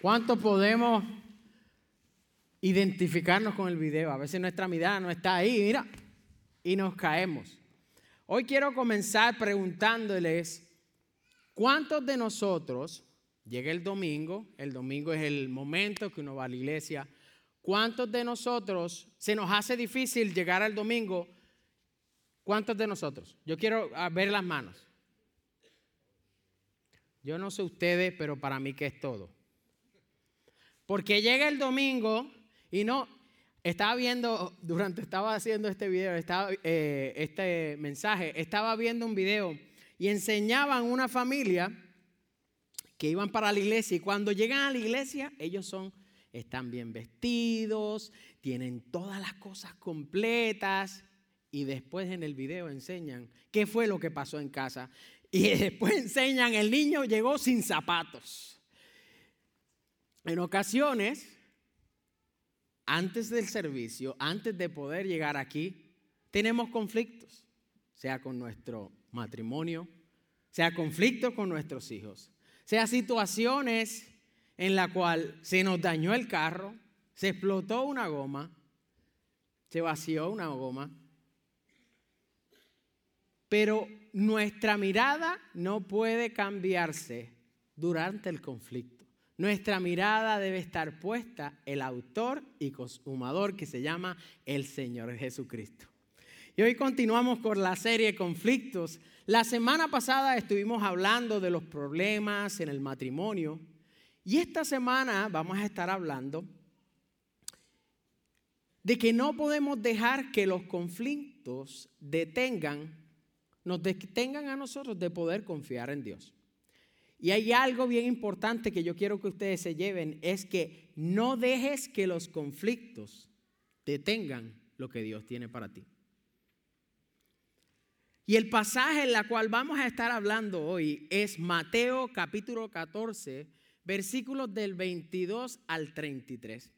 ¿Cuánto podemos identificarnos con el video? A veces nuestra mirada no está ahí, mira, y nos caemos. Hoy quiero comenzar preguntándoles, ¿cuántos de nosotros, llega el domingo, el domingo es el momento que uno va a la iglesia, ¿cuántos de nosotros se nos hace difícil llegar al domingo? ¿Cuántos de nosotros? Yo quiero ver las manos. Yo no sé ustedes, pero para mí que es todo. Porque llega el domingo y no, estaba viendo, durante estaba haciendo este video, estaba, eh, este mensaje, estaba viendo un video y enseñaban una familia que iban para la iglesia y cuando llegan a la iglesia ellos son, están bien vestidos, tienen todas las cosas completas y después en el video enseñan qué fue lo que pasó en casa y después enseñan el niño llegó sin zapatos. En ocasiones, antes del servicio, antes de poder llegar aquí, tenemos conflictos, sea con nuestro matrimonio, sea conflictos con nuestros hijos, sea situaciones en la cual se nos dañó el carro, se explotó una goma, se vació una goma, pero nuestra mirada no puede cambiarse durante el conflicto. Nuestra mirada debe estar puesta el autor y consumador que se llama el Señor Jesucristo. Y hoy continuamos con la serie Conflictos. La semana pasada estuvimos hablando de los problemas en el matrimonio y esta semana vamos a estar hablando de que no podemos dejar que los conflictos detengan, nos detengan a nosotros de poder confiar en Dios. Y hay algo bien importante que yo quiero que ustedes se lleven, es que no dejes que los conflictos detengan lo que Dios tiene para ti. Y el pasaje en el cual vamos a estar hablando hoy es Mateo capítulo 14, versículos del 22 al 33.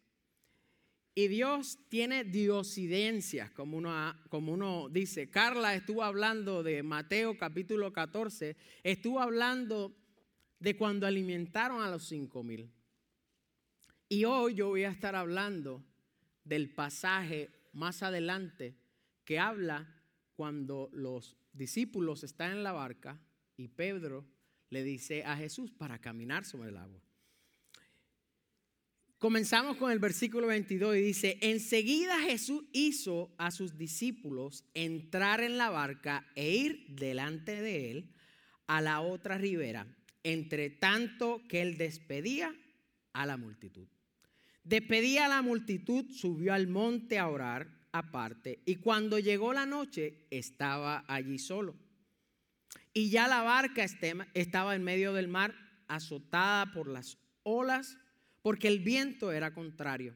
Y Dios tiene diosidencias, como uno, como uno dice. Carla estuvo hablando de Mateo capítulo 14, estuvo hablando de cuando alimentaron a los cinco mil. Y hoy yo voy a estar hablando del pasaje más adelante que habla cuando los discípulos están en la barca y Pedro le dice a Jesús para caminar sobre el agua. Comenzamos con el versículo 22 y dice, enseguida Jesús hizo a sus discípulos entrar en la barca e ir delante de él a la otra ribera entre tanto que él despedía a la multitud. Despedía a la multitud, subió al monte a orar aparte y cuando llegó la noche estaba allí solo. Y ya la barca estaba en medio del mar, azotada por las olas, porque el viento era contrario.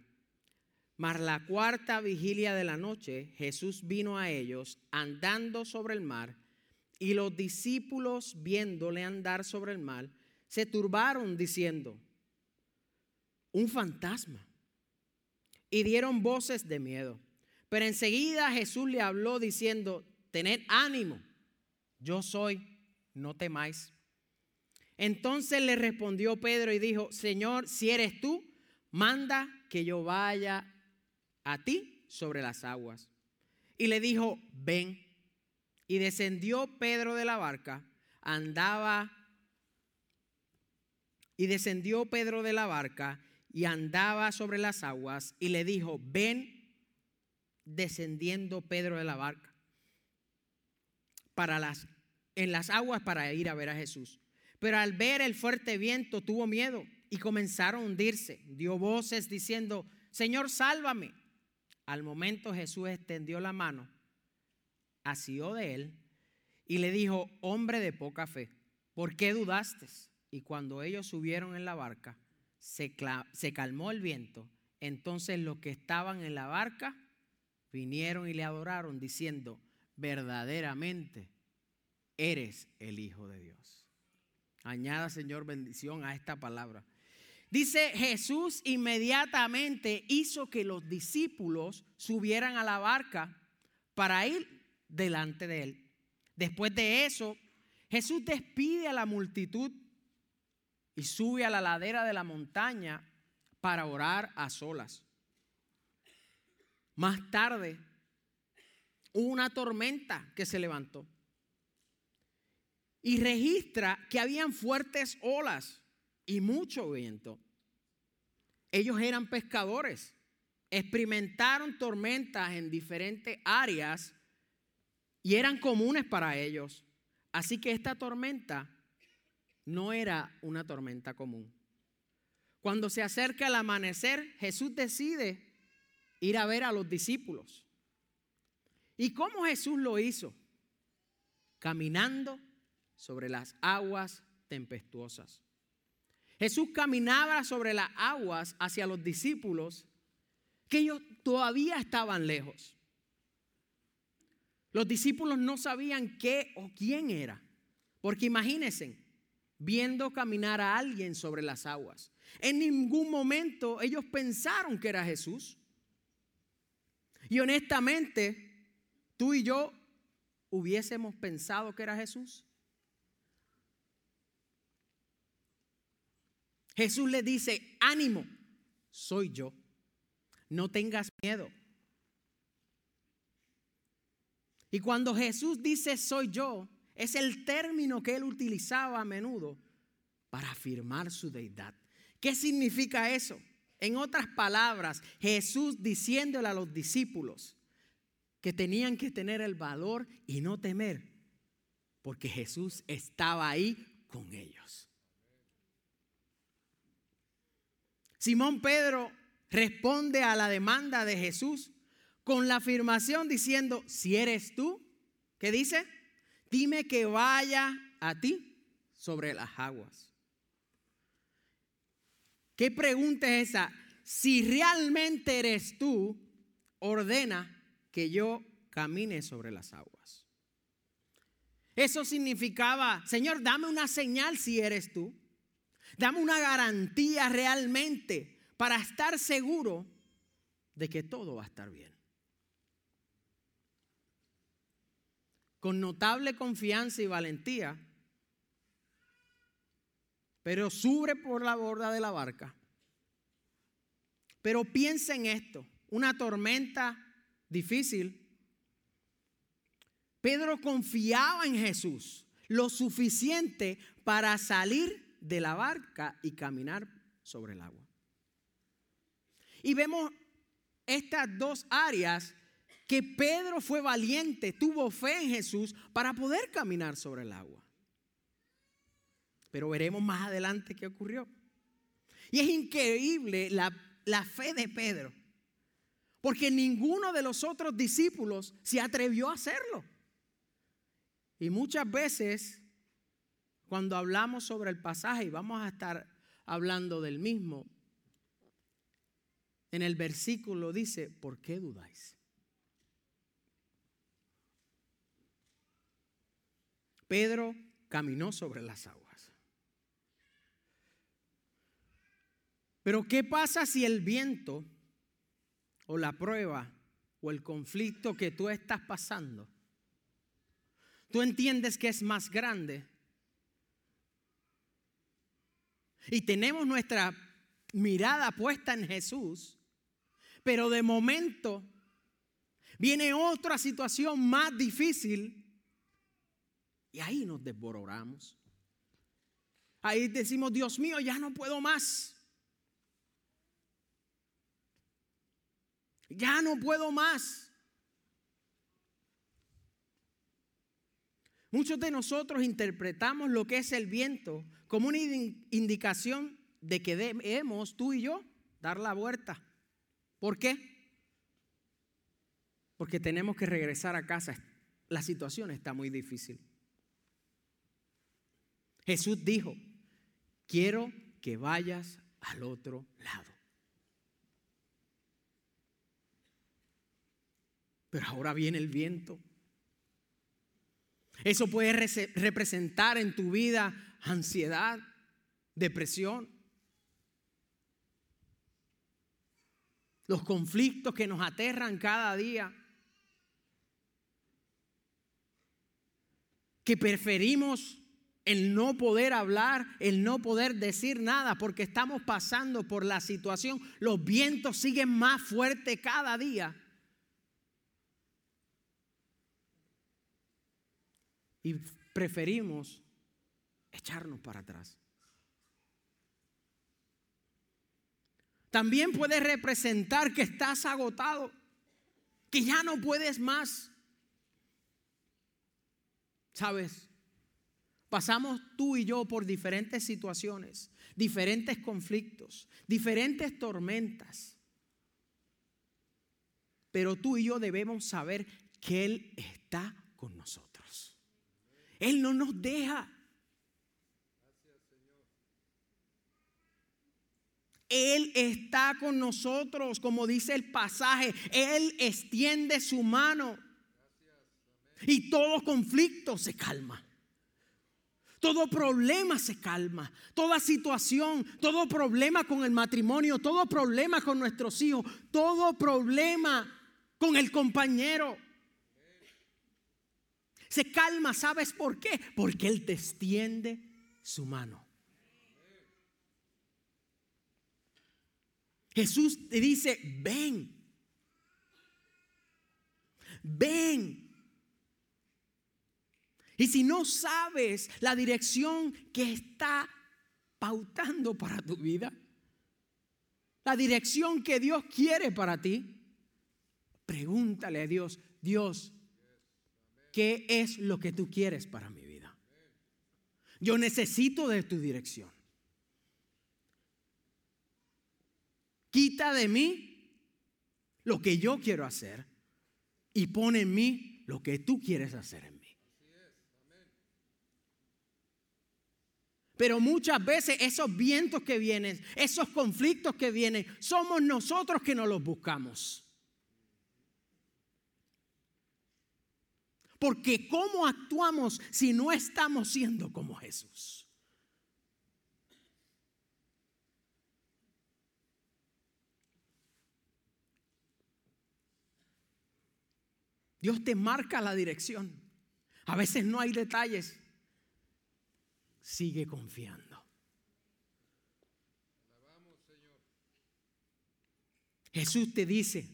Mas la cuarta vigilia de la noche, Jesús vino a ellos andando sobre el mar y los discípulos, viéndole andar sobre el mar, se turbaron diciendo, un fantasma. Y dieron voces de miedo. Pero enseguida Jesús le habló diciendo, tened ánimo, yo soy, no temáis. Entonces le respondió Pedro y dijo, Señor, si eres tú, manda que yo vaya a ti sobre las aguas. Y le dijo, ven. Y descendió Pedro de la barca, andaba, y descendió Pedro de la barca y andaba sobre las aguas y le dijo, ven descendiendo Pedro de la barca para las, en las aguas para ir a ver a Jesús. Pero al ver el fuerte viento tuvo miedo y comenzaron a hundirse. Dio voces diciendo, Señor, sálvame. Al momento Jesús extendió la mano asió de él y le dijo, hombre de poca fe, ¿por qué dudaste? Y cuando ellos subieron en la barca, se, se calmó el viento. Entonces los que estaban en la barca vinieron y le adoraron diciendo, verdaderamente eres el Hijo de Dios. Añada, Señor, bendición a esta palabra. Dice Jesús inmediatamente hizo que los discípulos subieran a la barca para ir delante de él. Después de eso, Jesús despide a la multitud y sube a la ladera de la montaña para orar a solas. Más tarde, hubo una tormenta que se levantó y registra que habían fuertes olas y mucho viento. Ellos eran pescadores, experimentaron tormentas en diferentes áreas y eran comunes para ellos. Así que esta tormenta no era una tormenta común. Cuando se acerca el amanecer, Jesús decide ir a ver a los discípulos. ¿Y cómo Jesús lo hizo? Caminando sobre las aguas tempestuosas. Jesús caminaba sobre las aguas hacia los discípulos que ellos todavía estaban lejos. Los discípulos no sabían qué o quién era, porque imagínense, viendo caminar a alguien sobre las aguas. En ningún momento ellos pensaron que era Jesús. Y honestamente, tú y yo hubiésemos pensado que era Jesús. Jesús le dice, ánimo, soy yo. No tengas miedo. Y cuando Jesús dice soy yo, es el término que él utilizaba a menudo para afirmar su deidad. ¿Qué significa eso? En otras palabras, Jesús diciéndole a los discípulos que tenían que tener el valor y no temer, porque Jesús estaba ahí con ellos. Simón Pedro responde a la demanda de Jesús con la afirmación diciendo, si eres tú, ¿qué dice? Dime que vaya a ti sobre las aguas. ¿Qué pregunta es esa? Si realmente eres tú, ordena que yo camine sobre las aguas. Eso significaba, Señor, dame una señal si eres tú. Dame una garantía realmente para estar seguro de que todo va a estar bien. Con notable confianza y valentía, pero sube por la borda de la barca. Pero piensa en esto, una tormenta difícil. Pedro confiaba en Jesús lo suficiente para salir de la barca y caminar sobre el agua. Y vemos estas dos áreas que Pedro fue valiente, tuvo fe en Jesús para poder caminar sobre el agua. Pero veremos más adelante qué ocurrió. Y es increíble la, la fe de Pedro, porque ninguno de los otros discípulos se atrevió a hacerlo. Y muchas veces cuando hablamos sobre el pasaje, y vamos a estar hablando del mismo, en el versículo dice, ¿por qué dudáis? Pedro caminó sobre las aguas. Pero ¿qué pasa si el viento o la prueba o el conflicto que tú estás pasando, tú entiendes que es más grande y tenemos nuestra mirada puesta en Jesús, pero de momento viene otra situación más difícil y ahí nos desbororamos. Ahí decimos, Dios mío, ya no puedo más. Ya no puedo más. Muchos de nosotros interpretamos lo que es el viento como una indicación de que debemos tú y yo dar la vuelta. ¿Por qué? Porque tenemos que regresar a casa. La situación está muy difícil. Jesús dijo, quiero que vayas al otro lado. Pero ahora viene el viento. Eso puede representar en tu vida ansiedad, depresión, los conflictos que nos aterran cada día, que preferimos el no poder hablar, el no poder decir nada, porque estamos pasando por la situación. Los vientos siguen más fuertes cada día. Y preferimos echarnos para atrás. También puede representar que estás agotado, que ya no puedes más. ¿Sabes? Pasamos tú y yo por diferentes situaciones, diferentes conflictos, diferentes tormentas. Pero tú y yo debemos saber que Él está con nosotros. Él no nos deja. Él está con nosotros, como dice el pasaje. Él extiende su mano. Y todo conflicto se calma. Todo problema se calma. Toda situación, todo problema con el matrimonio, todo problema con nuestros hijos, todo problema con el compañero. Se calma, ¿sabes por qué? Porque Él te extiende su mano. Jesús te dice, ven, ven, y si no sabes la dirección que está pautando para tu vida, la dirección que Dios quiere para ti, pregúntale a Dios, Dios, ¿qué es lo que tú quieres para mi vida? Yo necesito de tu dirección. Quita de mí lo que yo quiero hacer y pone en mí lo que tú quieres hacer en mí. Pero muchas veces esos vientos que vienen, esos conflictos que vienen, somos nosotros que no los buscamos. Porque ¿cómo actuamos si no estamos siendo como Jesús? Dios te marca la dirección. A veces no hay detalles sigue confiando. Jesús te dice,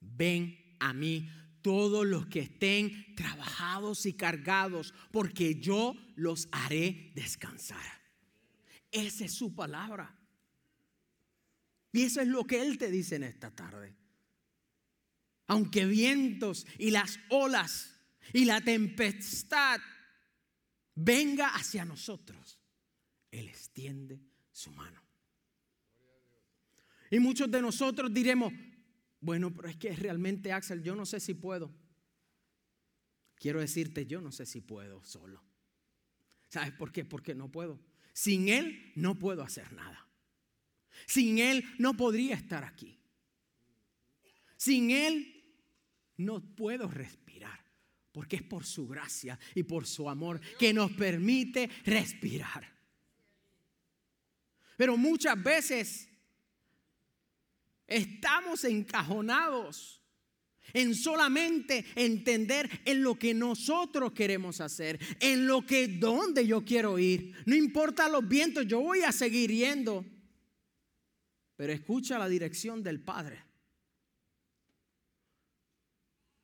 ven a mí todos los que estén trabajados y cargados, porque yo los haré descansar. Esa es su palabra. Y eso es lo que Él te dice en esta tarde. Aunque vientos y las olas y la tempestad venga hacia nosotros, Él extiende su mano. Y muchos de nosotros diremos, bueno, pero es que realmente Axel, yo no sé si puedo. Quiero decirte, yo no sé si puedo solo. ¿Sabes por qué? Porque no puedo. Sin Él no puedo hacer nada. Sin Él no podría estar aquí. Sin Él no puedo respirar porque es por su gracia y por su amor que nos permite respirar. Pero muchas veces estamos encajonados en solamente entender en lo que nosotros queremos hacer, en lo que donde yo quiero ir. No importa los vientos, yo voy a seguir yendo. Pero escucha la dirección del Padre.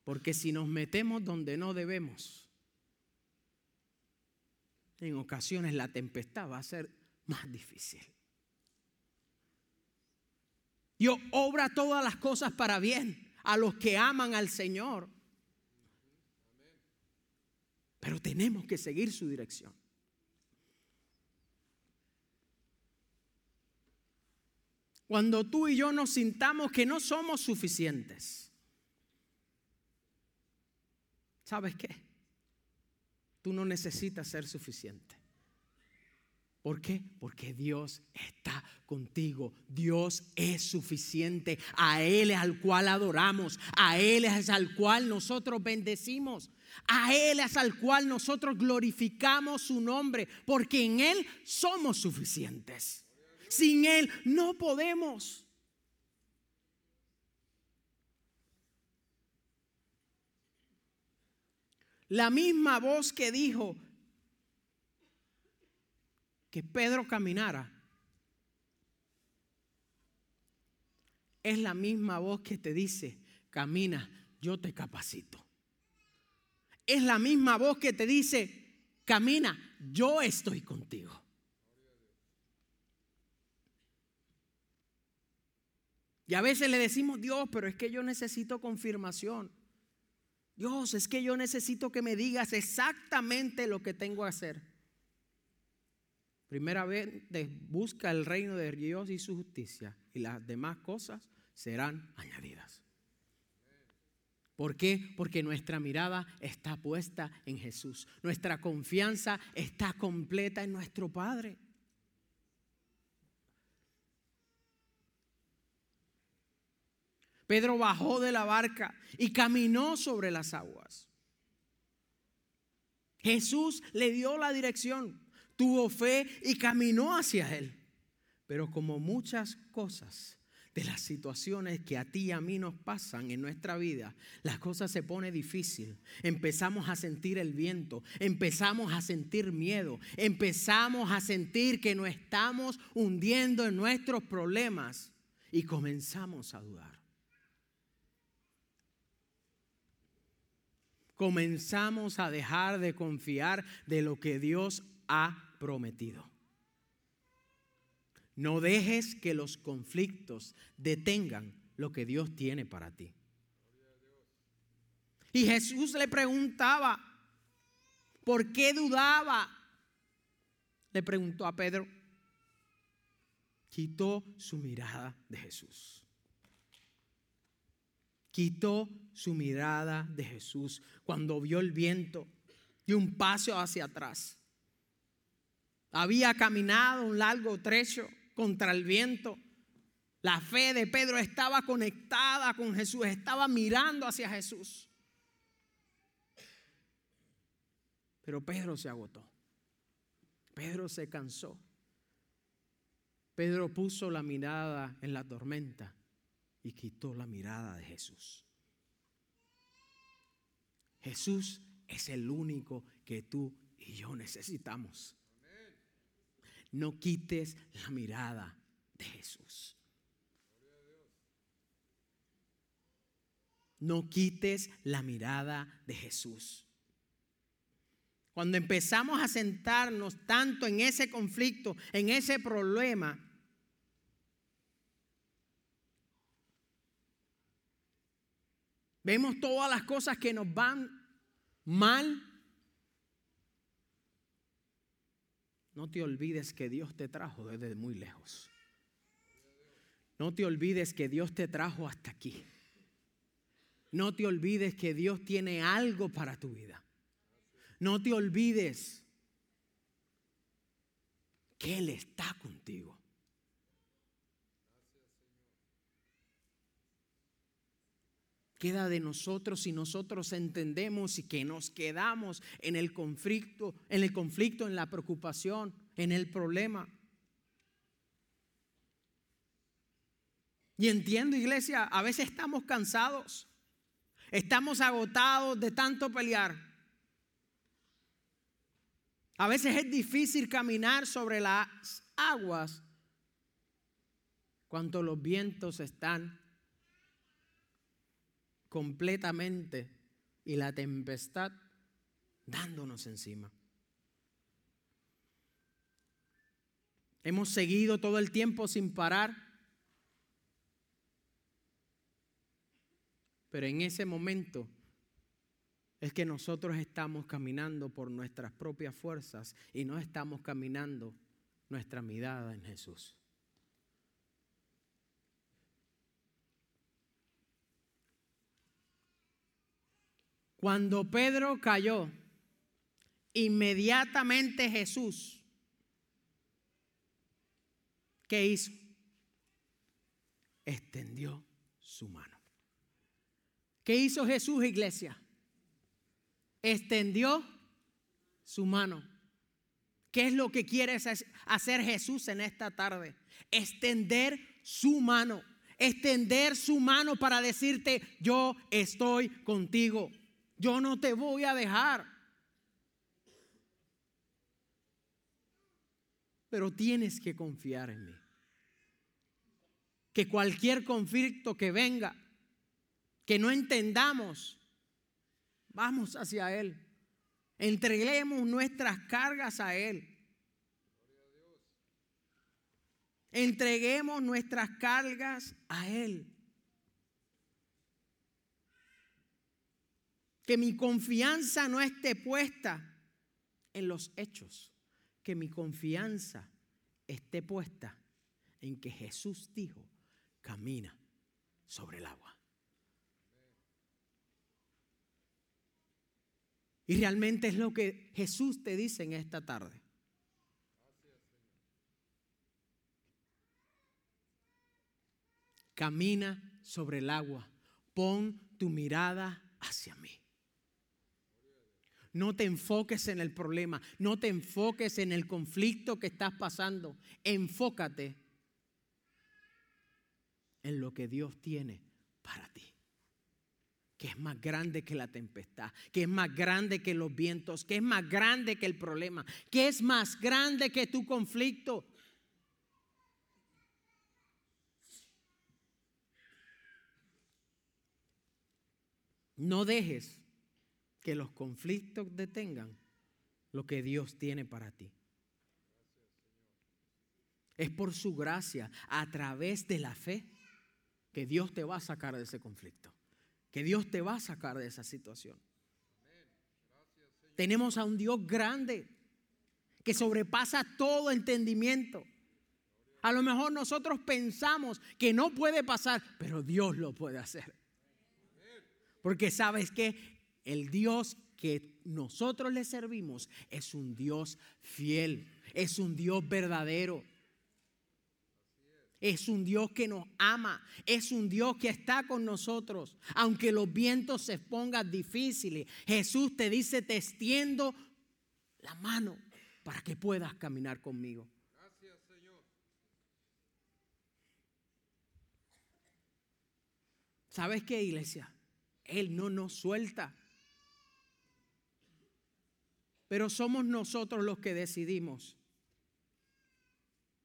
Porque si nos metemos donde no debemos, en ocasiones la tempestad va a ser más difícil. Yo obra todas las cosas para bien a los que aman al Señor. Pero tenemos que seguir su dirección. Cuando tú y yo nos sintamos que no somos suficientes ¿Sabes qué? Tú no necesitas ser suficiente. ¿Por qué? Porque Dios está contigo. Dios es suficiente. A Él es al cual adoramos. A Él es al cual nosotros bendecimos. A Él es al cual nosotros glorificamos su nombre. Porque en Él somos suficientes. Sin Él no podemos. La misma voz que dijo, que Pedro caminara, es la misma voz que te dice, camina, yo te capacito. Es la misma voz que te dice, camina, yo estoy contigo. Y a veces le decimos, Dios, pero es que yo necesito confirmación. Dios, es que yo necesito que me digas exactamente lo que tengo que hacer. Primera vez busca el reino de Dios y su justicia y las demás cosas serán añadidas. ¿Por qué? Porque nuestra mirada está puesta en Jesús. Nuestra confianza está completa en nuestro Padre. Pedro bajó de la barca y caminó sobre las aguas. Jesús le dio la dirección tuvo fe y caminó hacia Él. Pero como muchas cosas de las situaciones que a ti y a mí nos pasan en nuestra vida, las cosas se pone difícil. Empezamos a sentir el viento, empezamos a sentir miedo, empezamos a sentir que nos estamos hundiendo en nuestros problemas y comenzamos a dudar. Comenzamos a dejar de confiar de lo que Dios ha prometido. No dejes que los conflictos detengan lo que Dios tiene para ti. Y Jesús le preguntaba, ¿por qué dudaba? Le preguntó a Pedro. Quitó su mirada de Jesús. Quitó su mirada de Jesús cuando vio el viento y un paso hacia atrás. Había caminado un largo trecho contra el viento. La fe de Pedro estaba conectada con Jesús, estaba mirando hacia Jesús. Pero Pedro se agotó. Pedro se cansó. Pedro puso la mirada en la tormenta y quitó la mirada de Jesús. Jesús es el único que tú y yo necesitamos no quites la mirada de Jesús. No quites la mirada de Jesús. Cuando empezamos a sentarnos tanto en ese conflicto, en ese problema, vemos todas las cosas que nos van mal No te olvides que Dios te trajo desde muy lejos. No te olvides que Dios te trajo hasta aquí. No te olvides que Dios tiene algo para tu vida. No te olvides que Él está contigo. Queda de nosotros si nosotros entendemos y que nos quedamos en el conflicto, en el conflicto, en la preocupación, en el problema. Y entiendo, iglesia, a veces estamos cansados, estamos agotados de tanto pelear. A veces es difícil caminar sobre las aguas cuando los vientos están completamente y la tempestad dándonos encima. Hemos seguido todo el tiempo sin parar, pero en ese momento es que nosotros estamos caminando por nuestras propias fuerzas y no estamos caminando nuestra mirada en Jesús. Cuando Pedro cayó, inmediatamente Jesús, ¿qué hizo? Extendió su mano. ¿Qué hizo Jesús, iglesia? Extendió su mano. ¿Qué es lo que quiere hacer Jesús en esta tarde? Extender su mano. Extender su mano para decirte, yo estoy contigo. Yo no te voy a dejar. pero tienes que confiar en mí. Que cualquier conflicto que venga, que no entendamos, vamos hacia Él. Entreguemos nuestras cargas a Él. Entreguemos nuestras cargas a Él. Que mi confianza no esté puesta en los hechos. Que mi confianza esté puesta en que Jesús dijo, camina sobre el agua. Y realmente es lo que Jesús te dice en esta tarde. Camina sobre el agua. Pon tu mirada hacia mí. No te enfoques en el problema, no te enfoques en el conflicto que estás pasando. Enfócate en lo que Dios tiene para ti. Que es más grande que la tempestad, que es más grande que los vientos, que es más grande que el problema, que es más grande que tu conflicto. No dejes que los conflictos detengan lo que Dios tiene para ti. Es por su gracia, a través de la fe, que Dios te va a sacar de ese conflicto, que Dios te va a sacar de esa situación. Tenemos a un Dios grande que sobrepasa todo entendimiento. A lo mejor nosotros pensamos que no puede pasar, pero Dios lo puede hacer. Porque sabes que el Dios que nosotros le servimos es un Dios fiel, es un Dios verdadero. Es un Dios que nos ama, es un Dios que está con nosotros. Aunque los vientos se pongan difíciles, Jesús te dice, te extiendo la mano para que puedas caminar conmigo. Gracias, Señor. ¿Sabes qué, iglesia? Él no nos suelta. Pero somos nosotros los que decidimos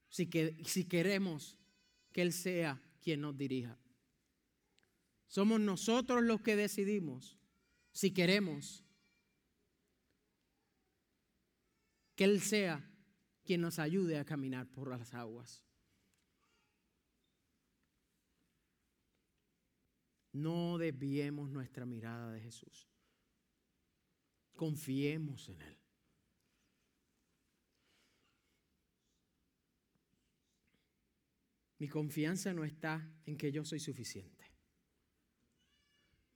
si, que, si queremos que Él sea quien nos dirija. Somos nosotros los que decidimos si queremos que Él sea quien nos ayude a caminar por las aguas. No desviemos nuestra mirada de Jesús. Confiemos en Él. Mi confianza no está en que yo soy suficiente.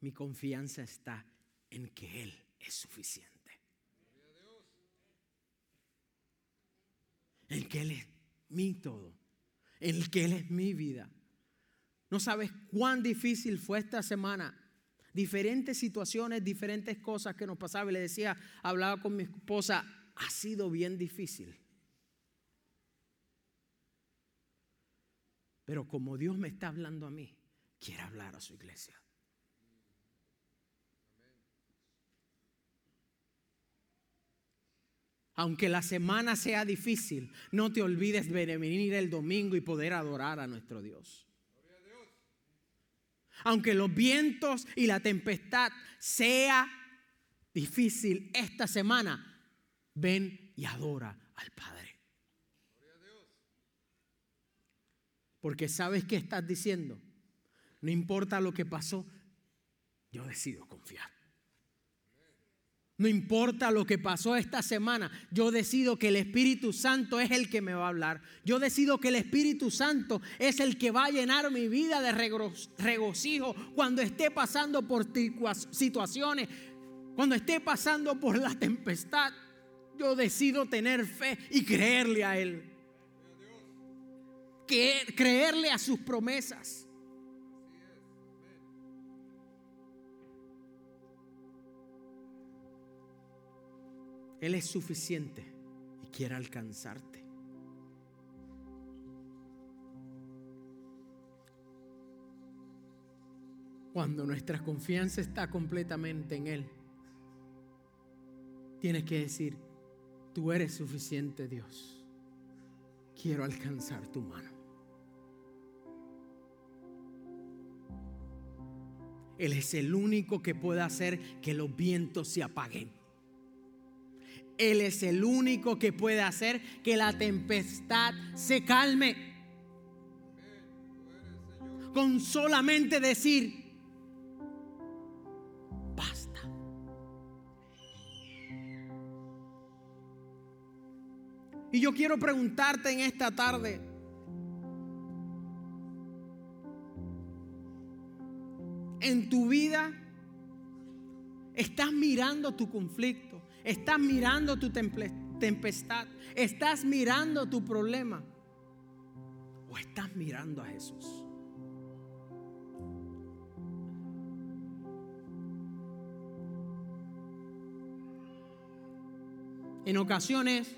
Mi confianza está en que Él es suficiente. En que Él es mi todo. En que Él es mi vida. No sabes cuán difícil fue esta semana. Diferentes situaciones, diferentes cosas que nos pasaban. le decía, hablaba con mi esposa, ha sido bien difícil. Pero como Dios me está hablando a mí, quiere hablar a su iglesia. Aunque la semana sea difícil, no te olvides de venir el domingo y poder adorar a nuestro Dios. Aunque los vientos y la tempestad sea difícil esta semana, ven y adora al Padre. Porque sabes qué estás diciendo. No importa lo que pasó, yo decido confiar. No importa lo que pasó esta semana, yo decido que el Espíritu Santo es el que me va a hablar. Yo decido que el Espíritu Santo es el que va a llenar mi vida de regocijo cuando esté pasando por situaciones, cuando esté pasando por la tempestad. Yo decido tener fe y creerle a Él. creerle a sus promesas. Él es suficiente y quiere alcanzarte. Cuando nuestra confianza está completamente en Él, tienes que decir, tú eres suficiente Dios. quiero alcanzar tu mano. Él es el único que puede hacer que los vientos se apaguen. Él es el único que puede hacer que la tempestad se calme. Con solamente decir, basta. Y yo quiero preguntarte en esta tarde, en tu vida estás mirando tu conflicto, estás mirando tu tempestad, estás mirando tu problema o estás mirando a Jesús. En ocasiones,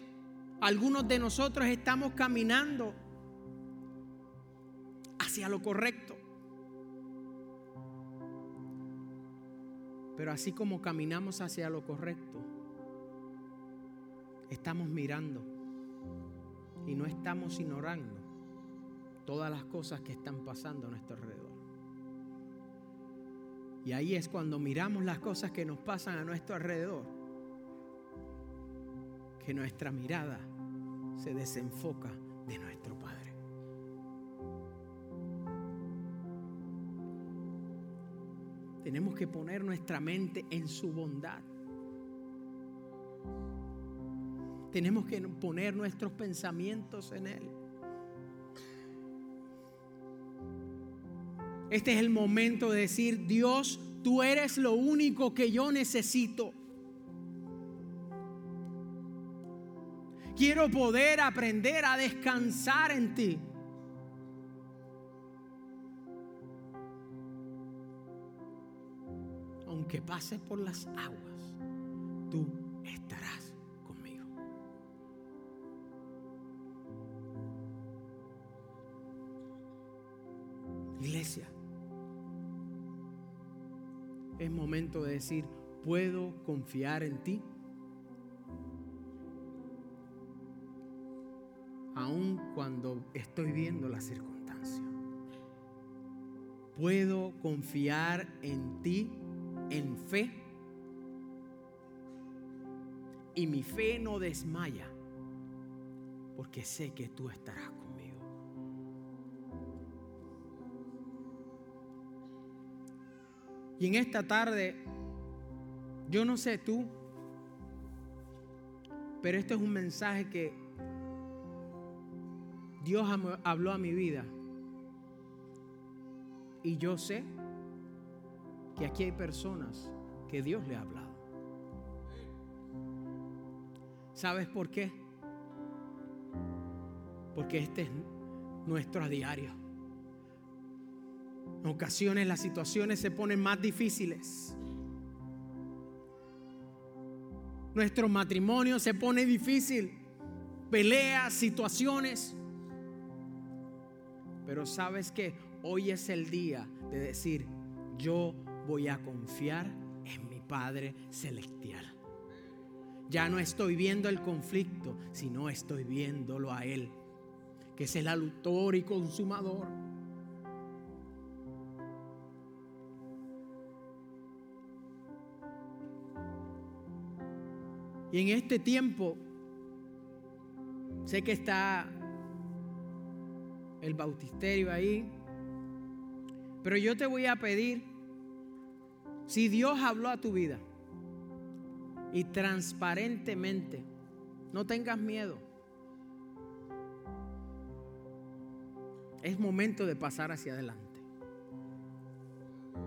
algunos de nosotros estamos caminando hacia lo correcto. Pero así como caminamos hacia lo correcto, estamos mirando y no estamos ignorando todas las cosas que están pasando a nuestro alrededor. Y ahí es cuando miramos las cosas que nos pasan a nuestro alrededor, que nuestra mirada se desenfoca de nuestro Padre. Tenemos que poner nuestra mente en su bondad. Tenemos que poner nuestros pensamientos en Él. Este es el momento de decir, Dios, tú eres lo único que yo necesito. Quiero poder aprender a descansar en ti. Que pase por las aguas, tú estarás conmigo. Iglesia, es momento de decir, ¿puedo confiar en ti? Aun cuando estoy viendo la circunstancia. ¿Puedo confiar en ti en fe. Y mi fe no desmaya, porque sé que tú estarás conmigo. Y en esta tarde, yo no sé tú, pero este es un mensaje que Dios habló a mi vida. Y yo sé que aquí hay personas que Dios le ha hablado. ¿Sabes por qué? Porque este es nuestro diario. En ocasiones las situaciones se ponen más difíciles. Nuestro matrimonio se pone difícil. Peleas, situaciones. Pero sabes que hoy es el día de decir, yo voy a confiar en mi Padre Celestial. Ya no estoy viendo el conflicto, sino estoy viéndolo a Él, que es el autor y consumador. Y en este tiempo, sé que está el bautisterio ahí, pero yo te voy a pedir si Dios habló a tu vida y transparentemente, no tengas miedo. Es momento de pasar hacia adelante.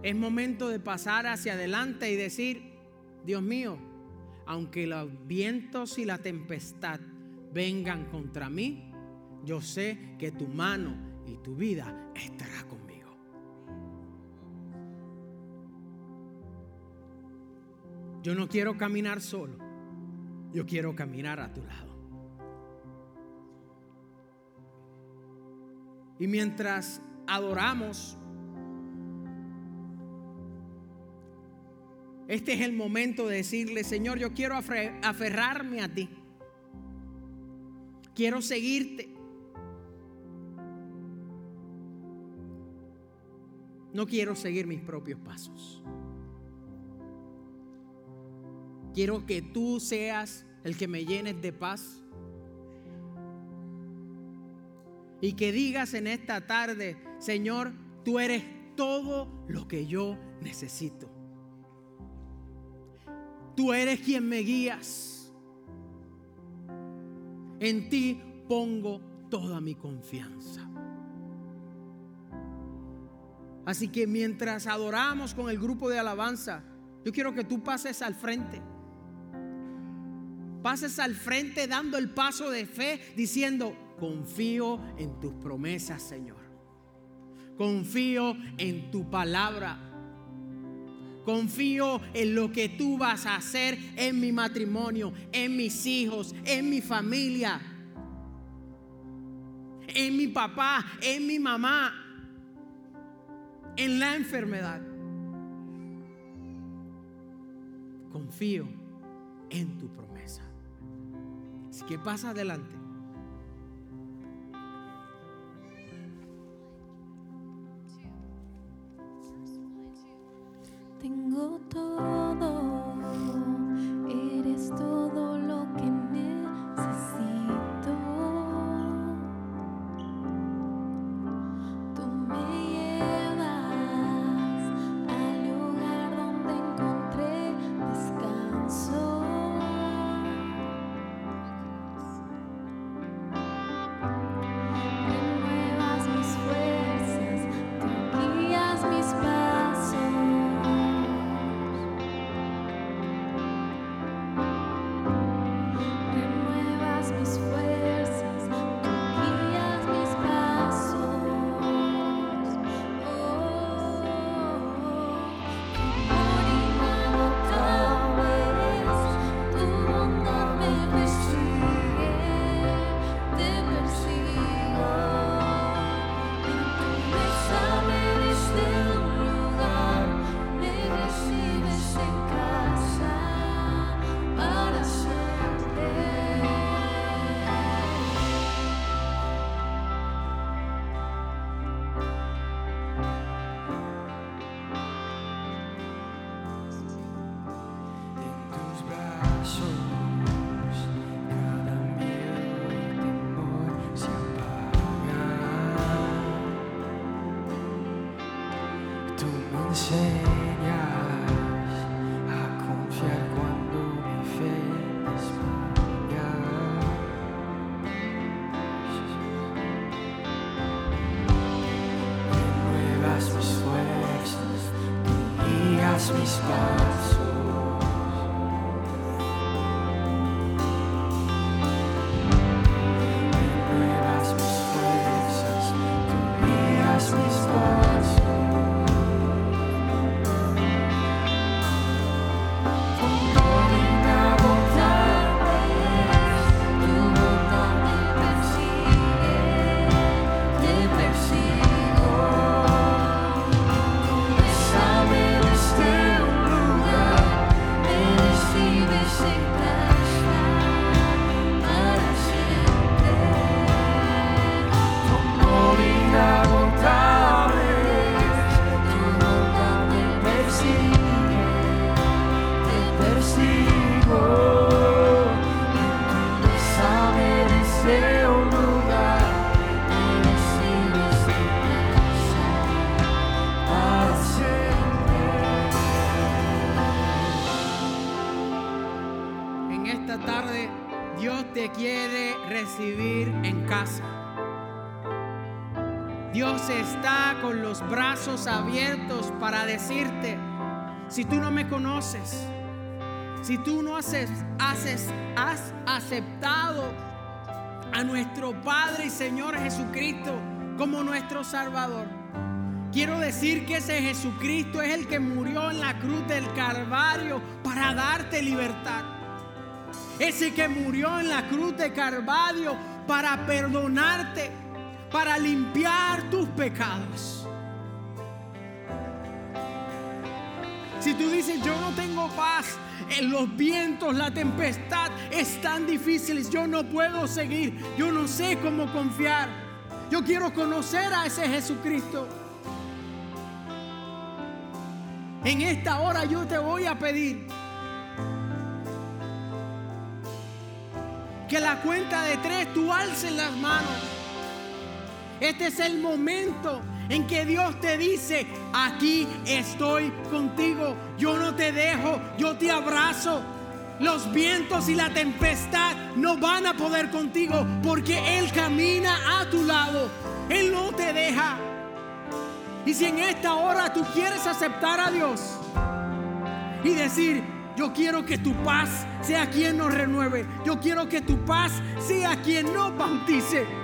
Es momento de pasar hacia adelante y decir, Dios mío, aunque los vientos y la tempestad vengan contra mí, yo sé que tu mano y tu vida estará conmigo. Yo no quiero caminar solo, yo quiero caminar a tu lado. Y mientras adoramos, este es el momento de decirle, Señor, yo quiero aferrarme a ti. Quiero seguirte. No quiero seguir mis propios pasos. Quiero que tú seas el que me llenes de paz. Y que digas en esta tarde, Señor, tú eres todo lo que yo necesito. Tú eres quien me guías. En ti pongo toda mi confianza. Así que mientras adoramos con el grupo de alabanza, yo quiero que tú pases al frente. Pases al frente dando el paso de fe, diciendo, confío en tus promesas, Señor. Confío en tu palabra. Confío en lo que tú vas a hacer en mi matrimonio, en mis hijos, en mi familia, en mi papá, en mi mamá, en la enfermedad. Confío en tu promesa. Así que pasa adelante. Tengo todo, eres todo guías brazos abiertos para decirte, si tú no me conoces, si tú no haces, haces, has aceptado a nuestro Padre y Señor Jesucristo como nuestro Salvador, quiero decir que ese Jesucristo es el que murió en la cruz del Calvario para darte libertad. Ese que murió en la cruz de Calvario para perdonarte, para limpiar tus pecados. Si tú dices, yo no tengo paz, los vientos, la tempestad es tan difícil, yo no puedo seguir, yo no sé cómo confiar. Yo quiero conocer a ese Jesucristo. En esta hora yo te voy a pedir que la cuenta de tres tú alces las manos. Este es el momento en que Dios te dice, aquí estoy contigo, yo no te dejo, yo te abrazo. Los vientos y la tempestad no van a poder contigo porque Él camina a tu lado. Él no te deja. Y si en esta hora tú quieres aceptar a Dios y decir, yo quiero que tu paz sea quien nos renueve, yo quiero que tu paz sea quien nos bautice.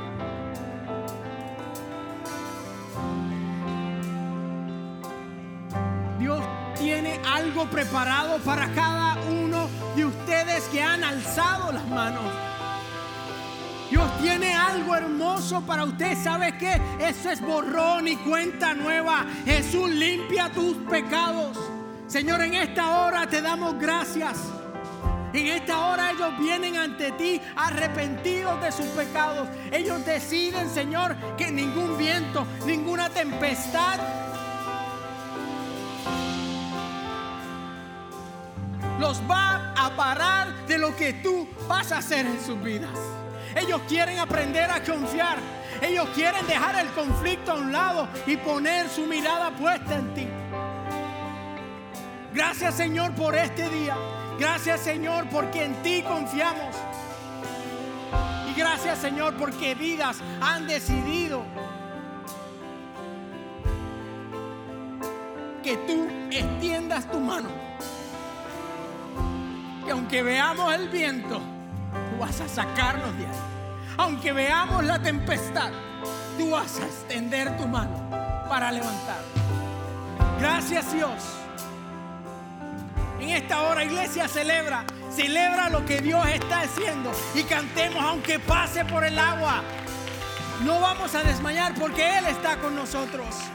Preparado para cada uno de ustedes que han alzado las manos. Dios tiene algo hermoso para usted. ¿Sabe qué? Eso es borrón y cuenta nueva. Jesús limpia tus pecados. Señor, en esta hora te damos gracias. En esta hora ellos vienen ante ti arrepentidos de sus pecados. Ellos deciden, Señor, que ningún viento, ninguna tempestad los va a parar de lo que tú vas a hacer en sus vidas. Ellos quieren aprender a confiar. Ellos quieren dejar el conflicto a un lado y poner su mirada puesta en ti. Gracias Señor por este día. Gracias Señor porque en ti confiamos. Y gracias Señor porque vidas han decidido que tú extiendas tu mano. Que aunque veamos el viento, tú vas a sacarnos de ahí. Aunque veamos la tempestad, tú vas a extender tu mano para levantar. Gracias Dios. En esta hora, iglesia, celebra, celebra lo que Dios está haciendo y cantemos aunque pase por el agua. No vamos a desmayar porque Él está con nosotros.